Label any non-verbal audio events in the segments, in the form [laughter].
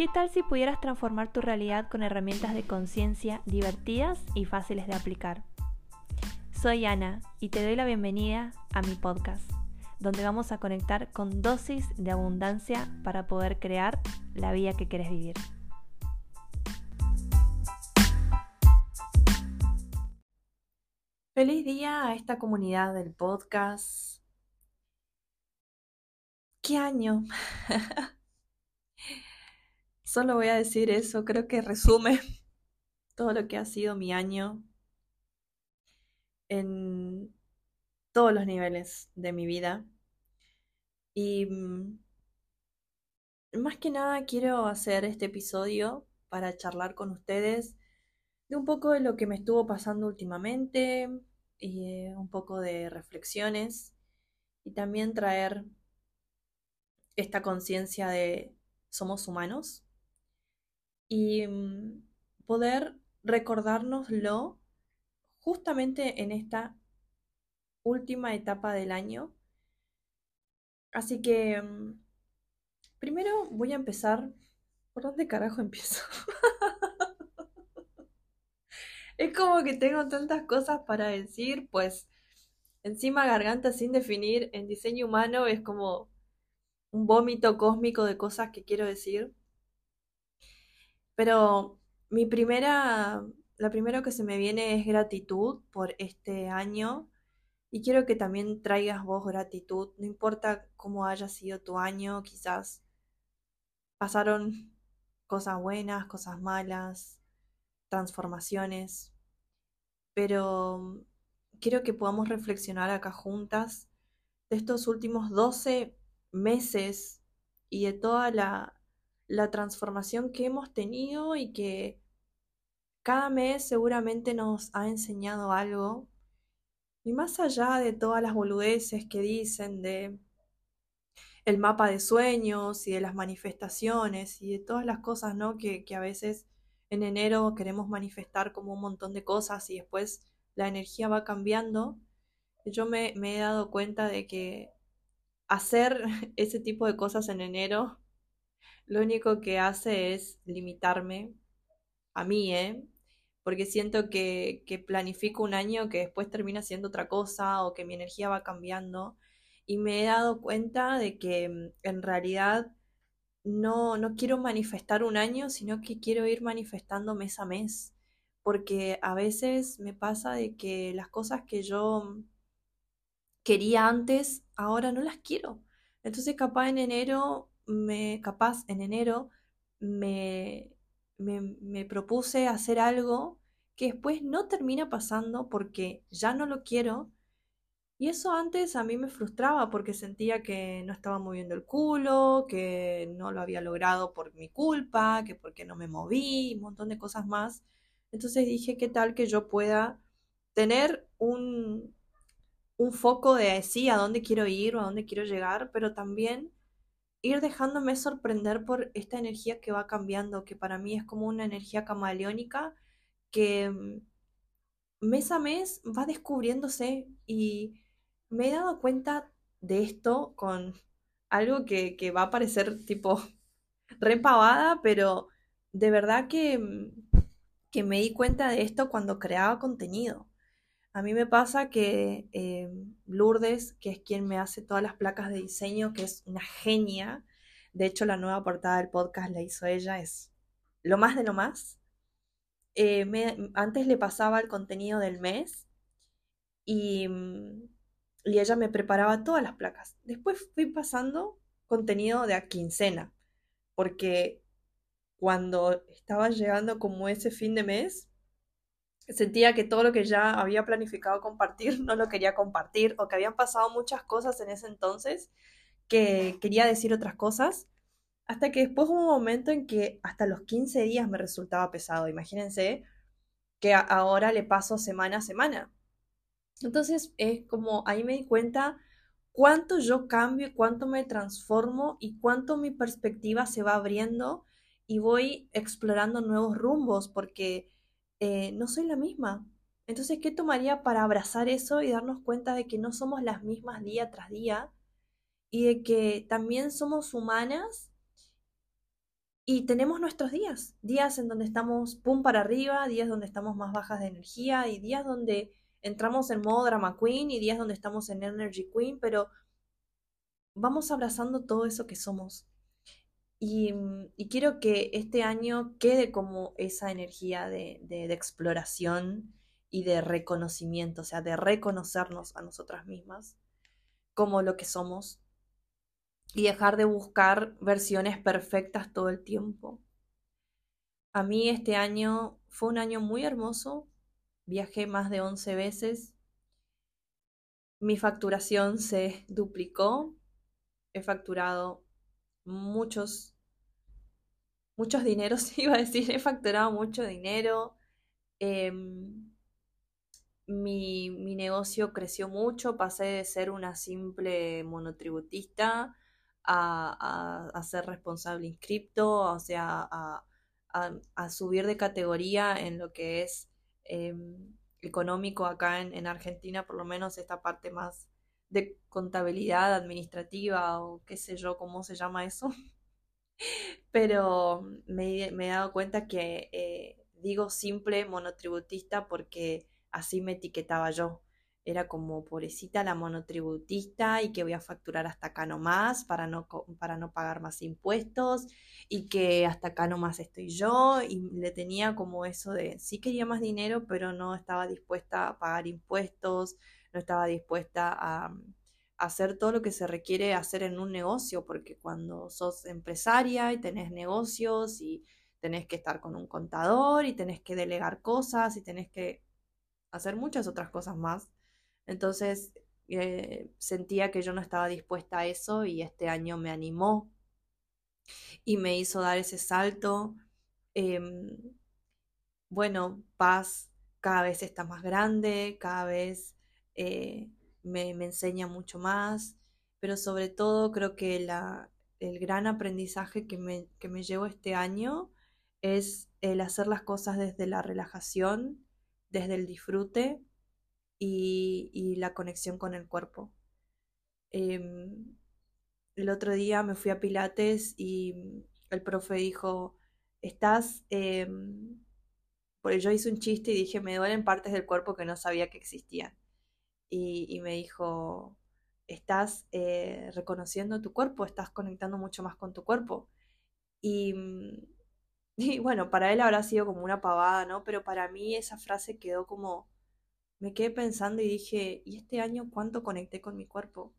¿Qué tal si pudieras transformar tu realidad con herramientas de conciencia divertidas y fáciles de aplicar? Soy Ana y te doy la bienvenida a mi podcast, donde vamos a conectar con dosis de abundancia para poder crear la vida que quieres vivir. Feliz día a esta comunidad del podcast. ¿Qué año? [laughs] Solo voy a decir eso, creo que resume [laughs] todo lo que ha sido mi año en todos los niveles de mi vida. Y mm, más que nada quiero hacer este episodio para charlar con ustedes de un poco de lo que me estuvo pasando últimamente y eh, un poco de reflexiones y también traer esta conciencia de somos humanos y mm, poder recordárnoslo justamente en esta última etapa del año. Así que mm, primero voy a empezar. ¿Por dónde carajo empiezo? [laughs] es como que tengo tantas cosas para decir, pues encima garganta sin definir en diseño humano es como un vómito cósmico de cosas que quiero decir. Pero mi primera, la primero que se me viene es gratitud por este año y quiero que también traigas vos gratitud, no importa cómo haya sido tu año, quizás pasaron cosas buenas, cosas malas, transformaciones, pero quiero que podamos reflexionar acá juntas de estos últimos 12 meses y de toda la, la transformación que hemos tenido y que cada mes seguramente nos ha enseñado algo. Y más allá de todas las boludeces que dicen de el mapa de sueños y de las manifestaciones y de todas las cosas, ¿no? Que, que a veces en enero queremos manifestar como un montón de cosas y después la energía va cambiando. Yo me, me he dado cuenta de que hacer [laughs] ese tipo de cosas en enero lo único que hace es limitarme a mí, ¿eh? Porque siento que, que planifico un año que después termina siendo otra cosa o que mi energía va cambiando. Y me he dado cuenta de que mm, en realidad no, no quiero manifestar un año, sino que quiero ir manifestando mes a mes. Porque a veces me pasa de que las cosas que yo quería antes, ahora no las quiero. Entonces capaz en enero me, capaz en enero, me, me, propuse hacer algo que después no termina pasando porque ya no lo quiero. Y eso antes a mí me frustraba porque sentía que no estaba moviendo el culo, que no lo había logrado por mi culpa, que porque no me moví, un montón de cosas más. Entonces dije, ¿qué tal que yo pueda tener un, un foco de sí, a dónde quiero ir o a dónde quiero llegar, pero también ir dejándome sorprender por esta energía que va cambiando, que para mí es como una energía camaleónica que mm, mes a mes va descubriéndose y me he dado cuenta de esto con algo que, va a parecer tipo [laughs] repavada, pero de verdad que, mm, que me di cuenta de esto cuando creaba contenido. A mí me pasa que eh, Lourdes, que es quien me hace todas las placas de diseño, que es una genia, de hecho la nueva portada del podcast la hizo ella, es lo más de lo más. Eh, antes le pasaba el contenido del mes y, y ella me preparaba todas las placas. Después fui pasando contenido de a quincena, porque cuando estaba llegando como ese fin de mes, sentía que todo lo que ya había planificado compartir no lo quería compartir o que habían pasado muchas cosas en ese entonces que quería decir otras cosas. Hasta que después hubo un momento en que hasta los 15 días me resultaba pesado. Imagínense que ahora le paso semana a semana. Entonces es como ahí me di cuenta cuánto yo cambio y cuánto me transformo y cuánto mi perspectiva se va abriendo y voy explorando nuevos rumbos porque eh, no soy la misma. Entonces, ¿qué tomaría para abrazar eso y darnos cuenta de que no somos las mismas día tras día y de que también somos humanas Y tenemos nuestros días, días en donde estamos pum para arriba, días donde estamos más bajas de energía y días donde entramos en modo drama queen y días donde estamos en energy queen, pero vamos abrazando todo eso que somos. Y, quiero que este año quede como esa energía de, de, exploración y de reconocimiento, o sea, de reconocernos a nosotras mismas como lo que somos y dejar de buscar versiones perfectas todo el tiempo. A mí este año fue un año muy hermoso, viajé más de 11 veces, mi facturación se duplicó, he facturado muchos, muchos dineros, [laughs] iba a decir, he facturado mucho dinero. Em, mi, mi, negocio creció mucho, pasé de ser una simple monotributista a, a, ser responsable inscripto, o sea, a, a, subir de categoría en lo que es em, económico acá en, en, Argentina, por lo menos esta parte más de contabilidad administrativa o qué sé yo, cómo se llama eso. [laughs] Pero me, he dado cuenta que eh, digo simple monotributista porque así me etiquetaba yo era como pobrecita la monotributista y que voy a facturar hasta acá nomás para no, para no pagar más impuestos y que hasta acá nomás estoy yo y le tenía como eso de sí quería más dinero pero no estaba dispuesta a pagar impuestos, no estaba dispuesta a, a hacer todo lo que se requiere hacer en un negocio porque cuando sos empresaria y tenés negocios y tenés que estar con un contador y tenés que delegar cosas y tenés que hacer muchas otras cosas más entonces eh, sentía que yo no estaba dispuesta a eso y este año me animó y me hizo dar ese salto. Em, bueno, paz cada vez está más grande, cada vez eh, me, enseña mucho más, pero sobre todo creo que el gran aprendizaje que me, que me llevo este año es el hacer las cosas desde la relajación, desde el disfrute y, la conexión con el cuerpo. Em, el otro día me fui a Pilates y el profe dijo, estás... Em, porque yo hice un chiste y dije, me duelen partes del cuerpo que no sabía que existían. Y, me dijo, estás eh, reconociendo tu cuerpo, estás conectando mucho más con tu cuerpo. Y, [laughs] y, bueno, para él habrá sido como una pavada, ¿no? Pero para mí esa frase quedó como me quedé pensando y dije, ¿y este año cuánto conecté con mi cuerpo?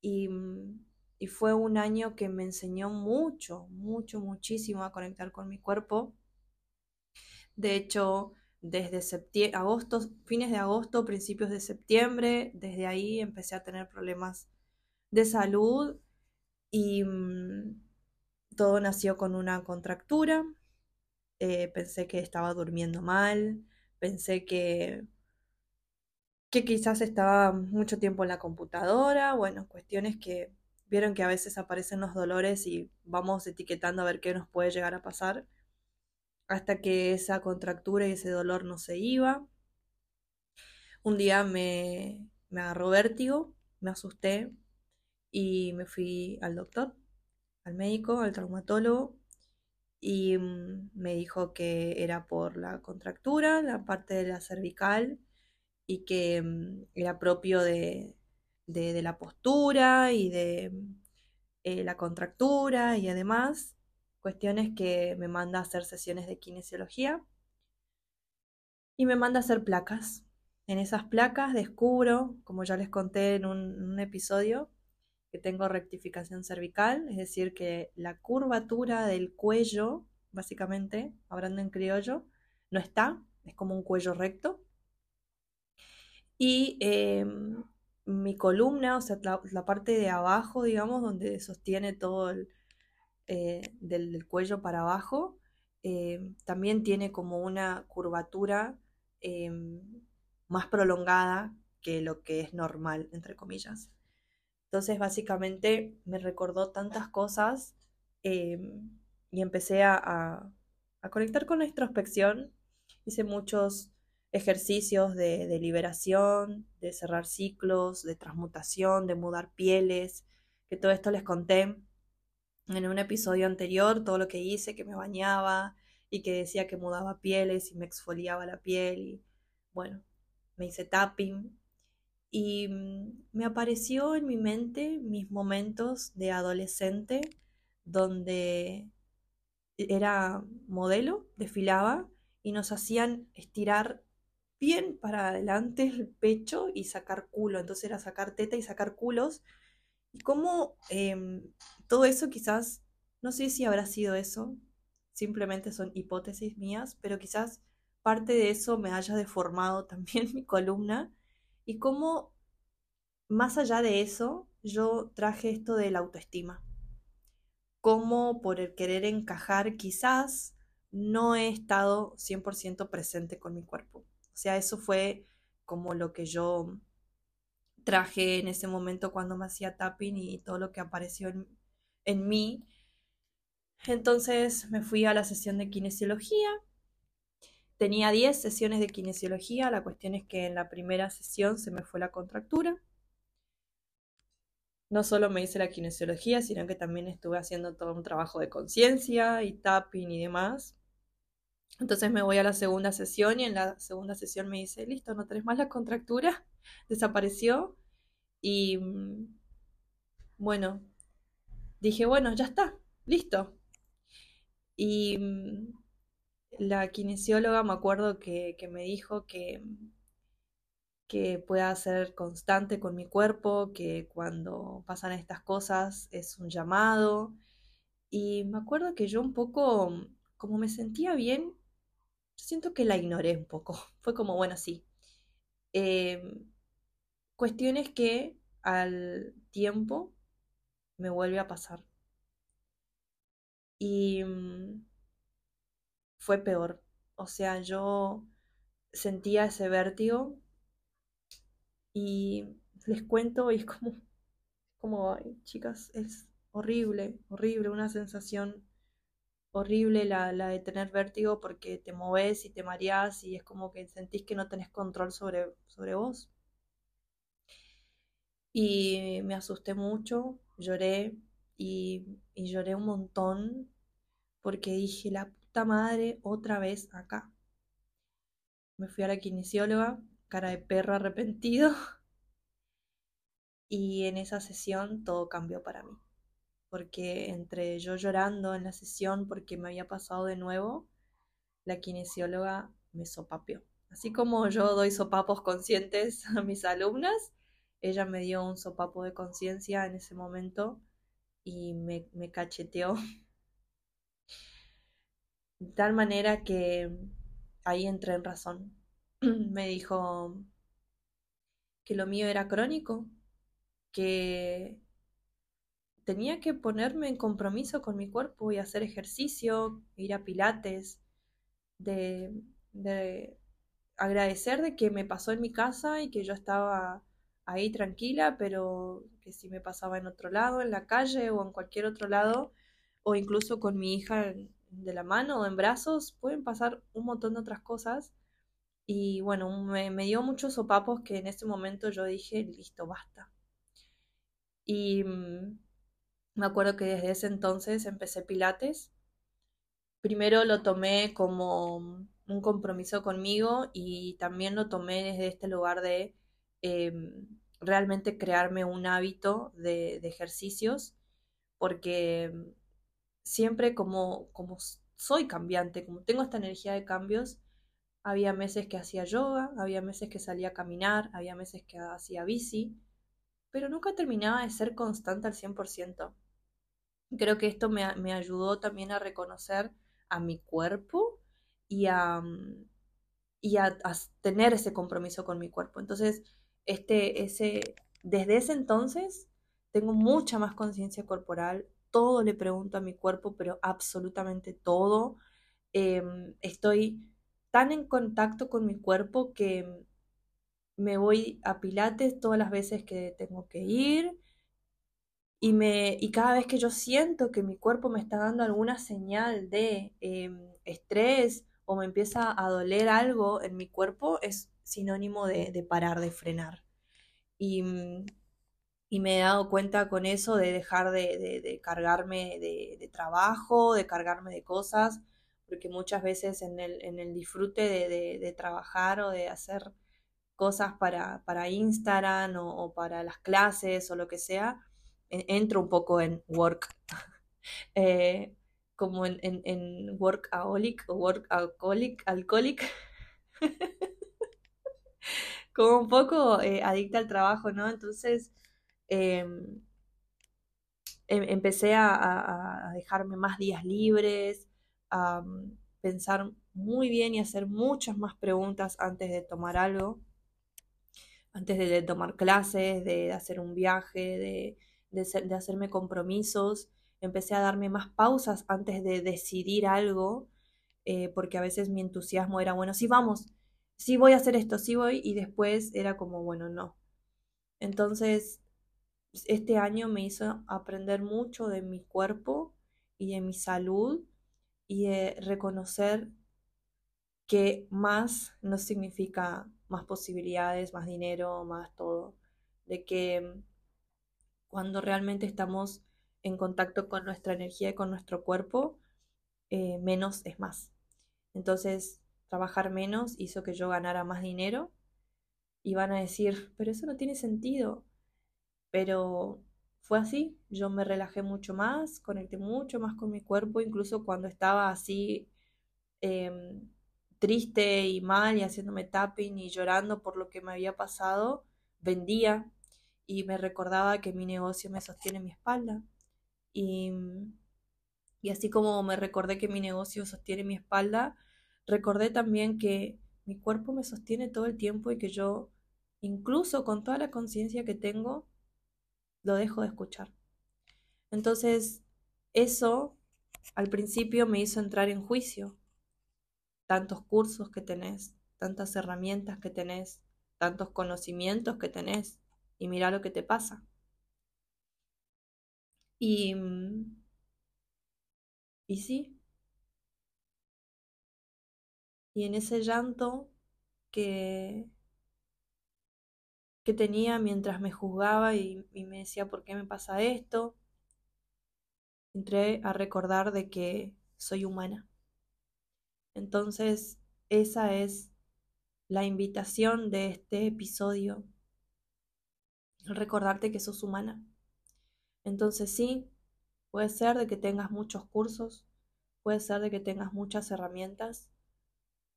Y, mm, y fue un año que me enseñó mucho, mucho, muchísimo a conectar con mi cuerpo. De hecho, desde agosto, fines de agosto, principios de septiembre, desde ahí empecé a tener problemas de salud y mm, todo nació con una contractura. Eh, pensé que estaba durmiendo mal, pensé que que quizás estaba mucho tiempo en la computadora, bueno, cuestiones que vieron que a veces aparecen los dolores y vamos etiquetando a ver qué nos puede llegar a pasar, hasta que esa contractura y ese dolor no se iba. Un día me, me agarró vértigo, me asusté y me fui al doctor, al médico, al traumatólogo, y mm, me dijo que era por la contractura, la parte de la cervical, y que mm, era propio de, la postura y de eh, la contractura y además cuestiones que me manda a hacer sesiones de kinesiología y me manda a hacer placas. En esas placas descubro, como ya les conté en un, episodio, que tengo rectificación cervical, es decir, que la curvatura del cuello, básicamente, hablando en criollo, no está, es como un cuello recto, y em, mi columna, o sea, la, parte de abajo, digamos, donde sostiene todo el, eh, del, cuello para abajo, em, también tiene como una curvatura em, más prolongada que lo que es normal, entre comillas. Entonces, básicamente me recordó tantas cosas y empecé a, a conectar con la introspección. Hice muchos ejercicios de, liberación, de cerrar ciclos, de transmutación, de mudar pieles, que todo esto les conté en un episodio anterior todo lo que hice, que me bañaba y que decía que mudaba pieles y me exfoliaba la piel y bueno, me hice tapping y mm, me apareció en mi mente mis momentos de adolescente donde era modelo, desfilaba y nos hacían estirar bien para adelante el pecho y sacar culo. Entonces era sacar teta y sacar culos. Y cómo em, todo eso quizás, no sé si habrá sido eso, simplemente son hipótesis mías, pero quizás parte de eso me haya deformado [laughs] también mi columna. Y cómo, más allá de eso, yo traje esto de la autoestima. Cómo por el querer encajar quizás no he estado 100% presente con mi cuerpo. O sea, eso fue como lo que yo traje en ese momento cuando me hacía tapping y todo lo que apareció en, mí. Entonces me fui a la sesión de kinesiología. Tenía 10 sesiones de kinesiología. La cuestión es que en la primera sesión se me fue la contractura. No solo me hice la kinesiología, sino que también estuve haciendo todo un trabajo de conciencia y tapping y demás. Entonces me voy a la segunda sesión y en la segunda sesión me dice, listo, no tenés más la contractura, [laughs] desapareció. Y mm, bueno, dije, bueno, ya está, listo. Y mm, la kinesióloga me acuerdo que, me dijo que, que pueda ser constante con mi cuerpo, que cuando pasan estas cosas es un llamado. Y me acuerdo que yo un poco, como me sentía bien, siento que la ignoré un poco. [laughs] Fue como, bueno, sí. Em, cuestiones que al tiempo me vuelve a pasar. Y mm, fue peor. O sea, yo sentía ese vértigo y les cuento y es como, como, chicas, es horrible, horrible, una sensación horrible la, de tener vértigo porque te moves y te mareas y es como que sentís que no tenés control sobre, sobre vos. Y me asusté mucho, lloré y, y lloré un montón porque dije, la puta madre, otra vez acá. Me fui a la kinesióloga, cara de perro arrepentido. [laughs] Y en esa sesión todo cambió para mí porque entre yo llorando en la sesión porque me había pasado de nuevo, la kinesióloga me sopapeó. Así como yo doy sopapos conscientes a mis alumnas, ella me dio un sopapo de conciencia en ese momento y me, me cacheteó. De tal manera que ahí entré en razón. [clears throat] me dijo que lo mío era crónico, que tenía que ponerme en compromiso con mi cuerpo y hacer ejercicio, ir a pilates, de, agradecer de que me pasó en mi casa y que yo estaba ahí tranquila, pero que si me pasaba en otro lado, en la calle o en cualquier otro lado, o incluso con mi hija de la mano o en brazos, pueden pasar un montón de otras cosas. Y bueno, me, me dio muchos sopapos que en ese momento yo dije, listo, basta. Y mm, me acuerdo que desde ese entonces empecé Pilates. Primero lo tomé como un compromiso conmigo y también lo tomé desde este lugar de em, realmente crearme un hábito de, ejercicios, porque siempre como, como soy cambiante, como tengo esta energía de cambios, había meses que hacía yoga, había meses que salía a caminar, había meses que hacía bici, pero nunca terminaba de ser constante al 100%. Creo que esto me, ayudó también a reconocer a mi cuerpo y a, mm, y a, tener ese compromiso con mi cuerpo. Entonces, este, ese, desde ese entonces tengo mucha más conciencia corporal, todo le pregunto a mi cuerpo, pero absolutamente todo. Em, estoy tan en contacto con mi cuerpo que me voy a pilates todas las veces que tengo que ir y, me, y cada vez que yo siento que mi cuerpo me está dando alguna señal de em, estrés o me empieza a doler algo en mi cuerpo, es sinónimo de, parar, de frenar. Y, mm, y me he dado cuenta con eso de dejar de, cargarme de, trabajo, de cargarme de cosas, porque muchas veces en el, en el disfrute de, trabajar o de hacer cosas para, para Instagram o, para las clases o lo que sea, entro un poco en work, [laughs] eh, como en, en, en o workaholic, alcoholic. [laughs] como un poco eh, adicta al trabajo, ¿no? Entonces em, em, empecé a, dejarme más días libres, a mm, pensar muy bien y hacer muchas más preguntas antes de tomar algo, antes de, tomar clases, de, hacer un viaje, de, hacerme compromisos. Empecé a darme más pausas antes de decidir algo, eh, porque a veces mi entusiasmo era, bueno, sí, vamos, sí voy a hacer esto, sí voy, y después era como, bueno, no. Entonces, este año me hizo aprender mucho de mi cuerpo y de mi salud y reconocer que más no significa más posibilidades, más dinero, más todo. De que cuando realmente estamos en contacto con nuestra energía y con nuestro cuerpo, eh, menos es más. Entonces, trabajar menos hizo que yo ganara más dinero y van a decir, pero eso no tiene sentido. Pero fue así, yo me relajé mucho más, conecté mucho más con mi cuerpo, incluso cuando estaba así em, triste y mal y haciéndome tapping y llorando por lo que me había pasado, vendía y me recordaba que mi negocio me sostiene mi espalda. Y, y así como me recordé que mi negocio sostiene mi espalda, Recordé también que mi cuerpo me sostiene todo el tiempo y que yo, incluso con toda la conciencia que tengo, lo dejo de escuchar. Entonces, eso al principio me hizo entrar en juicio. Tantos cursos que tenés, tantas herramientas que tenés, tantos conocimientos que tenés, y mira lo que te pasa. Y, y sí, y en ese llanto que, que tenía mientras me juzgaba y, me decía por qué me pasa esto, entré a recordar de que soy humana. Entonces, esa es la invitación de este episodio, recordarte que sos humana. Entonces sí, puede ser de que tengas muchos cursos, puede ser de que tengas muchas herramientas,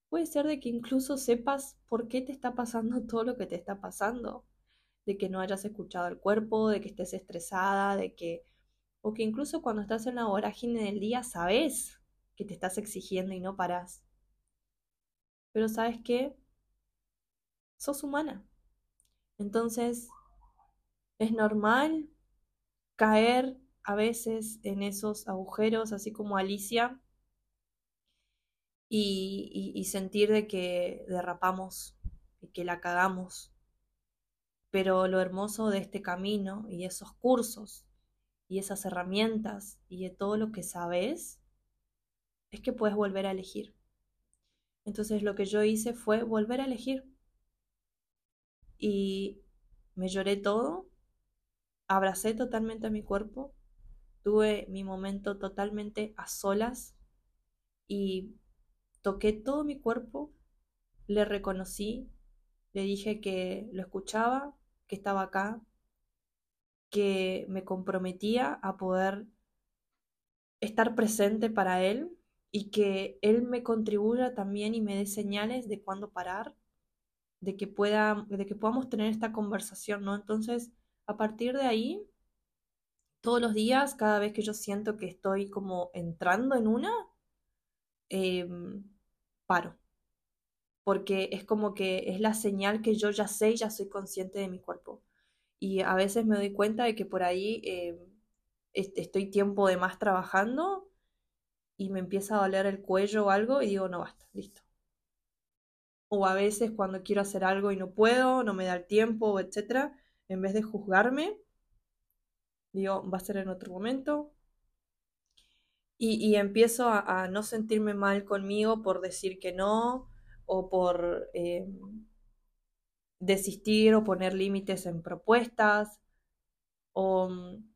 Puede ser de que incluso sepas por qué te está pasando [laughs] todo lo que te está pasando, de que no hayas escuchado el cuerpo, de que estés estresada, de que o que incluso cuando estás en la vorágine del día sabes que te estás exigiendo y no parás. Pero sabes qué? Sos humana. Entonces, es normal caer a veces en esos agujeros, así como Alicia y, sentir de que derrapamos y que la cagamos. Pero lo hermoso de este camino y esos cursos y esas herramientas y de todo lo que sabes es que puedes volver a elegir. Entonces lo que yo hice fue volver a elegir. Y me lloré todo, abracé totalmente a mi cuerpo, tuve mi momento totalmente a solas y Toqué todo mi cuerpo, le reconocí, le dije que lo escuchaba, que estaba acá, que me comprometía a poder estar presente para él y que él me contribuya también y me dé señales de cuándo parar, de que pueda, de que podamos tener esta conversación, ¿no? Entonces, a partir de ahí, todos los días, cada vez que yo siento que estoy como entrando en una, em, paro. Porque es como que es la señal que yo ya sé y ya soy consciente de mi cuerpo. Y a veces me doy cuenta de que por ahí em, estoy tiempo de más trabajando y me empieza a doler el cuello o algo y digo, no basta, listo. O a veces cuando quiero hacer algo y no puedo, no me da el tiempo, etcétera, en vez de juzgarme, digo, va a ser en otro momento, y, empiezo a, no sentirme mal conmigo por decir que no o por eh, desistir o poner límites en propuestas o mm,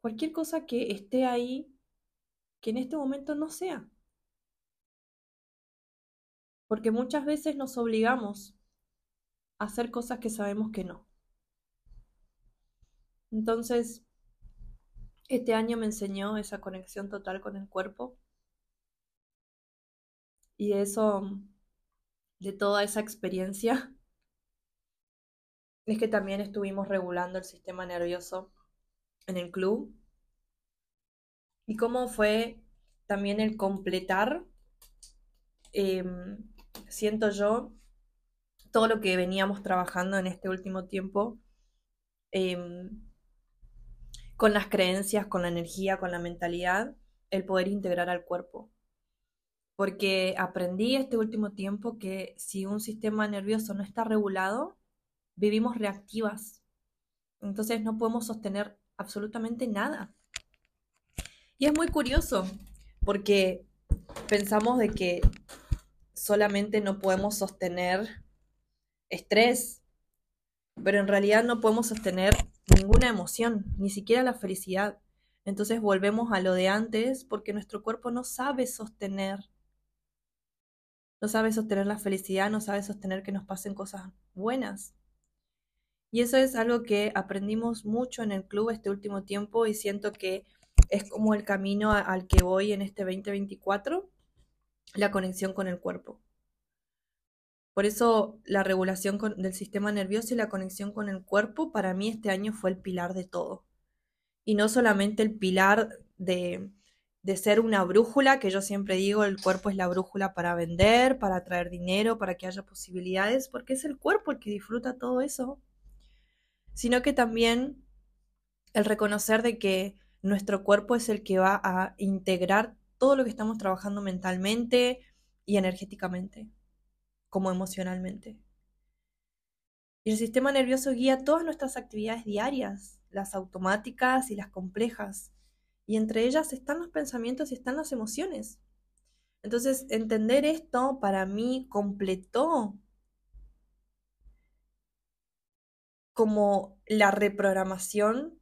cualquier cosa que esté ahí que en este momento no sea. Porque muchas veces nos obligamos hacer cosas que sabemos que no. Entonces, este año me enseñó esa conexión total con el cuerpo. Y eso, de toda esa experiencia, es que también estuvimos regulando el sistema nervioso en el club. Y cómo fue también el completar, em, siento yo, todo lo que veníamos trabajando en este último tiempo, em, con las creencias, con la energía, con la mentalidad, el poder integrar al cuerpo. Porque aprendí este último tiempo que si un sistema nervioso no está regulado, vivimos reactivas. Entonces no podemos sostener absolutamente nada. Y es muy curioso porque pensamos de que solamente no podemos sostener estrés, pero en realidad no podemos sostener ninguna emoción, ni siquiera la felicidad. Entonces volvemos a lo de antes porque nuestro cuerpo no sabe sostener. No sabe sostener la felicidad, no sabe sostener que nos pasen cosas buenas. Y eso es algo que aprendimos mucho en el club este último tiempo y siento que es como el camino al que voy en este 2024, la conexión con el cuerpo. Por eso la regulación del sistema nervioso y la conexión con el cuerpo para mí este año fue el pilar de todo. Y no solamente el pilar de, de ser una brújula, que yo siempre digo, el cuerpo es la brújula para vender, para traer dinero, para que haya posibilidades, porque es el cuerpo el que disfruta todo eso sino que también el reconocer de que nuestro cuerpo es el que va a integrar todo lo que estamos trabajando mentalmente y energéticamente, como emocionalmente. Y el sistema nervioso guía todas nuestras actividades diarias, las automáticas y las complejas. Y entre ellas están los pensamientos y están las emociones. Entonces, entender esto para mí completó como la reprogramación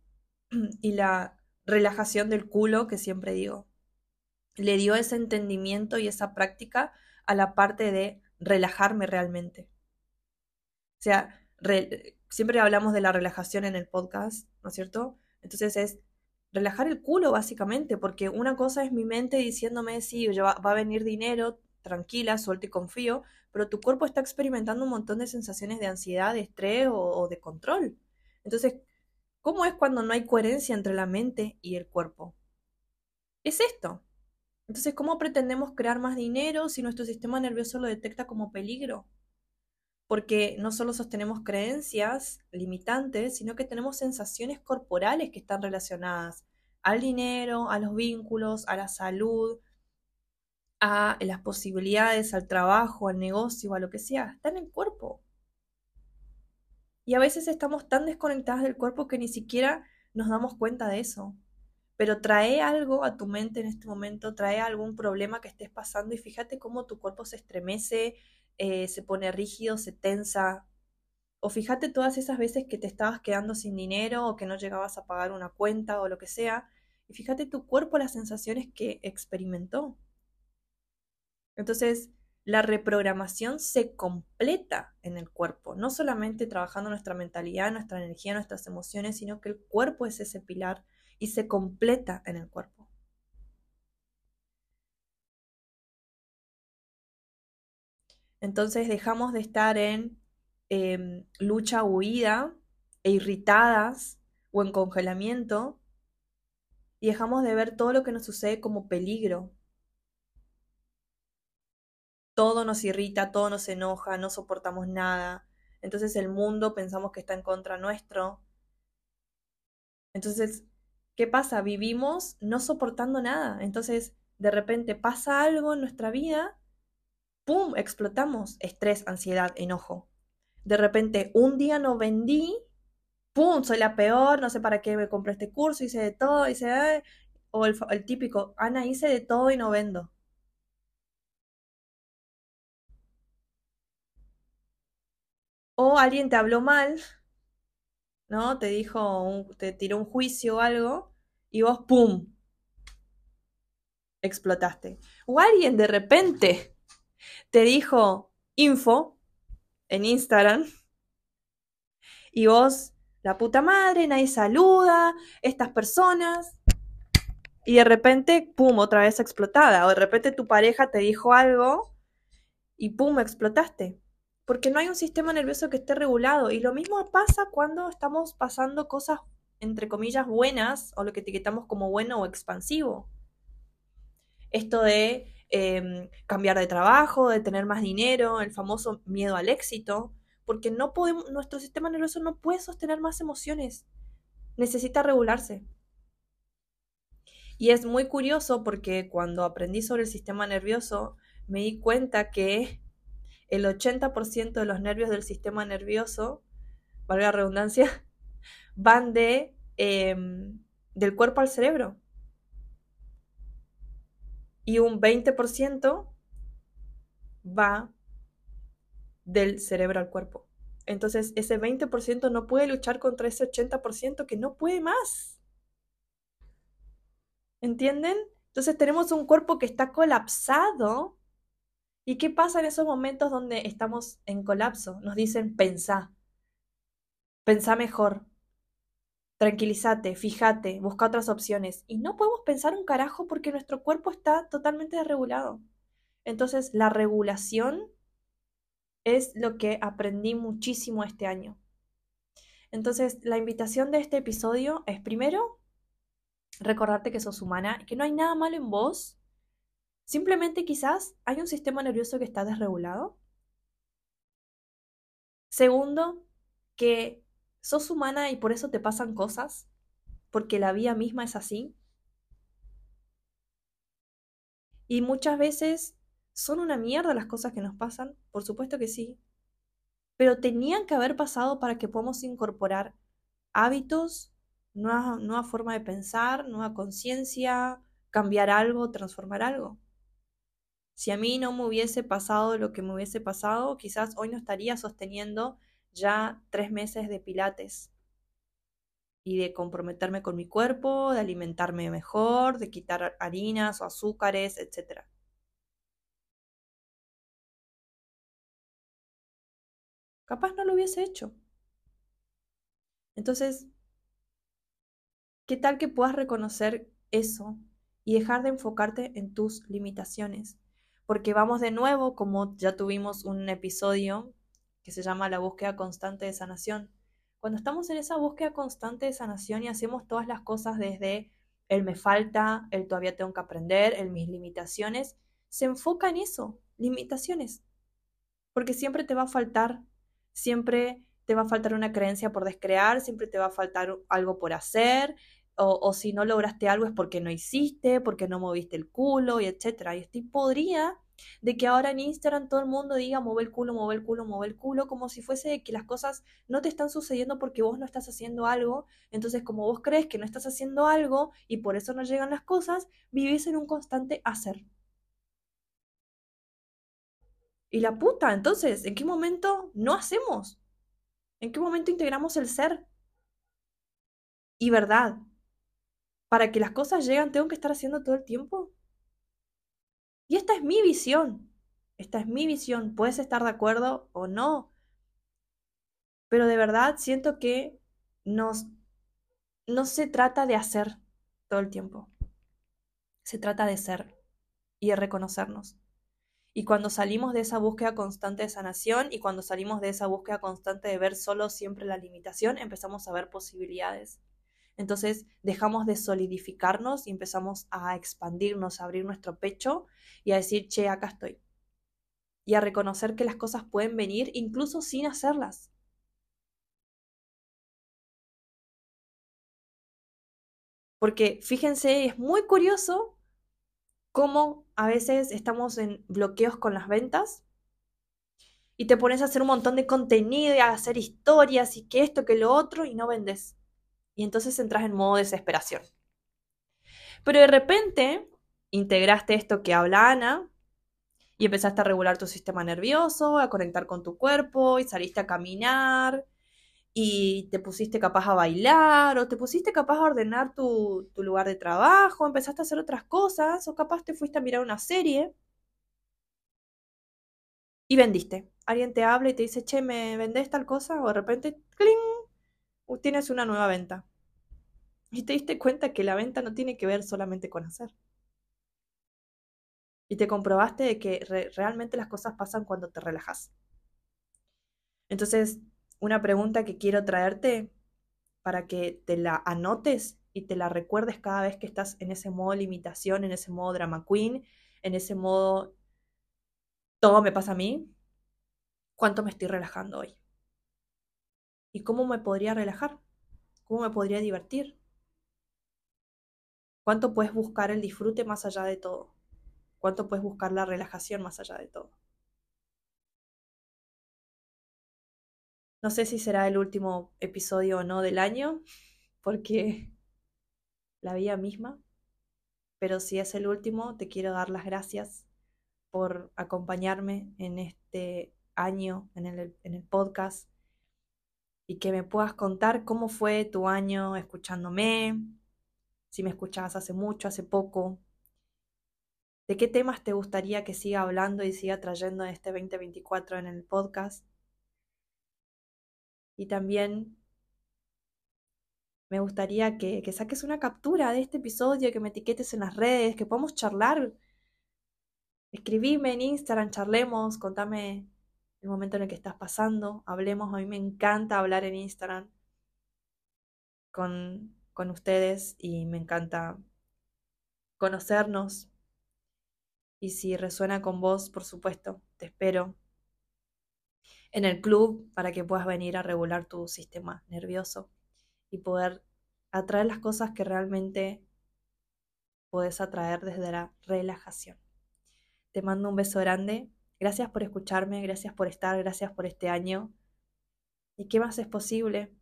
[clears throat] y la relajación del culo que siempre digo. Le dio ese entendimiento y esa práctica a la parte de relajarme realmente. O sea, siempre hablamos de la relajación en el podcast, ¿no es cierto? Entonces es relajar el culo básicamente, porque una cosa es mi mente diciéndome, sí, va, va a venir dinero, tranquila, suelto y confío, pero tu cuerpo está experimentando un montón de sensaciones de ansiedad, de estrés o, de control. Entonces, ¿cómo es cuando no hay coherencia entre la mente y el cuerpo? Es esto. Entonces, ¿cómo pretendemos crear más dinero si nuestro sistema nervioso lo detecta como peligro? Porque no solo sostenemos creencias limitantes, sino que tenemos sensaciones corporales que están relacionadas al dinero, a los vínculos, a la salud, a las posibilidades, al trabajo, al negocio, a lo que sea, está en el cuerpo. Y a veces estamos tan desconectadas del cuerpo que ni siquiera nos damos cuenta de eso. Pero trae algo a tu mente en este momento, trae algún problema que estés pasando y fíjate cómo tu cuerpo se estremece, eh, se pone rígido, se tensa. O fíjate todas esas veces que te estabas quedando sin dinero o que no llegabas a pagar una cuenta o lo que sea. Y fíjate tu cuerpo las sensaciones que experimentó. Entonces, la reprogramación se completa en el cuerpo, no solamente trabajando nuestra mentalidad, nuestra energía, nuestras emociones, sino que el cuerpo es ese pilar y se completa en el cuerpo. Entonces dejamos de estar en em, lucha huida e irritadas o en congelamiento y dejamos de ver todo lo que nos sucede como peligro, todo nos irrita, todo nos enoja, no soportamos nada. Entonces el mundo pensamos que está en contra nuestro. Entonces, ¿qué pasa? Vivimos no soportando nada. Entonces, de repente pasa algo en nuestra vida, ¡pum! Explotamos. Estrés, ansiedad, enojo. De repente, un día no vendí, ¡pum! Soy la peor, no sé para qué me compré este curso, hice de todo, hice... O el, el típico, Ana, hice de todo y no vendo. o alguien te habló mal, ¿no? Te dijo, te tiró un juicio o algo y vos, ¡pum! explotaste. O alguien de repente te dijo info en Instagram y vos, la puta madre, nadie saluda, estas personas, y de repente, pum, otra vez explotada. O de repente tu pareja te dijo algo y pum, explotaste. Porque no hay un sistema nervioso que esté regulado. Y lo mismo pasa cuando estamos pasando cosas, entre comillas, buenas, o lo que etiquetamos como bueno o expansivo. Esto de em, cambiar de trabajo, de tener más dinero, el famoso miedo al éxito, porque no podemos, nuestro sistema nervioso no puede sostener más emociones, necesita regularse. Y es muy curioso porque cuando aprendí sobre el sistema nervioso, me di cuenta que el 80% de los nervios del sistema nervioso, valga la redundancia, van de, em, del cuerpo al cerebro y un 20% va del cerebro al cuerpo. Entonces, ese 20% no puede luchar contra ese 80% que no puede más. ¿Entienden? Entonces tenemos un cuerpo que está colapsado. ¿Y qué pasa en esos momentos donde estamos en colapso? Nos dicen, pensá, pensá mejor, tranquilízate, fíjate, busca otras opciones. Y no podemos pensar un carajo porque nuestro cuerpo está totalmente desregulado. Entonces, la regulación es lo que aprendí muchísimo este año. Entonces, la invitación de este episodio es primero recordarte que sos humana y que no hay nada malo en vos. Simplemente quizás hay un sistema nervioso que está desregulado. Segundo, que sos humana y por eso te pasan cosas, porque la vida misma es así. Y muchas veces son una mierda las cosas que nos pasan, por supuesto que sí, pero tenían que haber pasado para que podamos incorporar hábitos, nueva, nueva forma de pensar, nueva conciencia, cambiar algo, transformar algo. Si a mí no me hubiese pasado lo que me hubiese pasado, quizás hoy no estaría sosteniendo ya tres meses de pilates y de comprometerme con mi cuerpo, de alimentarme mejor, de quitar harinas o azúcares, etc. Capaz no lo hubiese hecho. Entonces, ¿qué tal que puedas reconocer eso y dejar de enfocarte en tus limitaciones? Porque vamos de nuevo, como ya tuvimos un episodio que se llama la búsqueda constante de sanación. Cuando estamos en esa búsqueda constante de sanación y hacemos todas las cosas desde el me falta, el todavía tengo que aprender, el mis limitaciones, se enfoca en eso, limitaciones. Porque siempre te va a faltar, siempre te va a faltar una creencia por descrear, siempre te va a faltar algo por hacer, o, si no lograste algo es porque no hiciste, porque no moviste el culo, y etcétera. Y estoy podría de que ahora en Instagram todo el mundo diga mueve el culo, mueve el culo, mueve el culo, como si fuese que las cosas no te están sucediendo porque vos no estás haciendo algo. Entonces, como vos crees que no estás haciendo algo y por eso no llegan las cosas, vivís en un constante hacer. Y la puta, entonces, ¿en qué momento no hacemos? ¿En qué momento integramos el ser? Y verdad, para que las cosas lleguen, tengo que estar haciendo todo el tiempo. Y esta es mi visión. Esta es mi visión. Puedes estar de acuerdo o no. Pero de verdad siento que nos, no se trata de hacer todo el tiempo. Se trata de ser y de reconocernos. Y cuando salimos de esa búsqueda constante de sanación y cuando salimos de esa búsqueda constante de ver solo siempre la limitación, empezamos a ver posibilidades. Entonces dejamos de solidificarnos y empezamos a expandirnos, a abrir nuestro pecho y a decir, che, acá estoy. Y a reconocer que las cosas pueden venir incluso sin hacerlas. Porque fíjense, es muy curioso cómo a veces estamos en bloqueos con las ventas y te pones a hacer un montón de contenido y a hacer historias y que esto, que lo otro y no vendes y entonces entras en modo desesperación. Pero de repente integraste esto que habla Ana y empezaste a regular tu sistema nervioso, a conectar con tu cuerpo y saliste a caminar y te pusiste capaz a bailar o te pusiste capaz a ordenar tu, tu lugar de trabajo, empezaste a hacer otras cosas o capaz te fuiste a mirar una serie y vendiste. Alguien te habla y te dice, che, ¿me vendés tal cosa? O de repente, ¡cling! Tienes una nueva venta. Y te diste cuenta que la venta no tiene que ver solamente con hacer. Y te comprobaste de que realmente las cosas pasan cuando te relajas. Entonces, una pregunta que quiero traerte para que te la anotes y te la recuerdes cada vez que estás en ese modo limitación, en ese modo drama queen, en ese modo todo me pasa a mí, cuánto me estoy relajando hoy. ¿Y cómo me podría relajar? ¿Cómo me podría divertir? ¿Cuánto puedes buscar el disfrute más allá de todo? ¿Cuánto puedes buscar la relajación más allá de todo? No sé si será el último episodio o no del año, porque [laughs] la vida misma, pero si es el último, te quiero dar las gracias por acompañarme en este año en el, en el podcast y que me puedas contar cómo fue tu año escuchándome, si me escuchabas hace mucho, hace poco, de qué temas te gustaría que siga hablando y siga trayendo en este 2024 en el podcast. Y también me gustaría que, que saques una captura de este episodio, que me etiquetes en las redes, que podamos charlar Escribime en Instagram, charlemos, contame el momento en el que estás pasando, hablemos. A mí me encanta hablar en Instagram con, con ustedes y me encanta conocernos. Y si resuena con vos, por supuesto, te espero en el club para que puedas venir a regular tu sistema nervioso y poder atraer las cosas que realmente puedes atraer desde la relajación. Te mando un beso grande. Gracias por escucharme, gracias por estar, gracias por este año. ¿Y qué más es posible?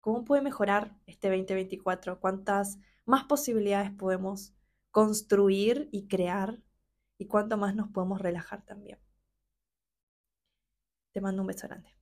¿Cómo puede mejorar este 2024? ¿Cuántas más posibilidades podemos construir y crear? ¿Y cuánto más nos podemos relajar también? Te mando un beso grande.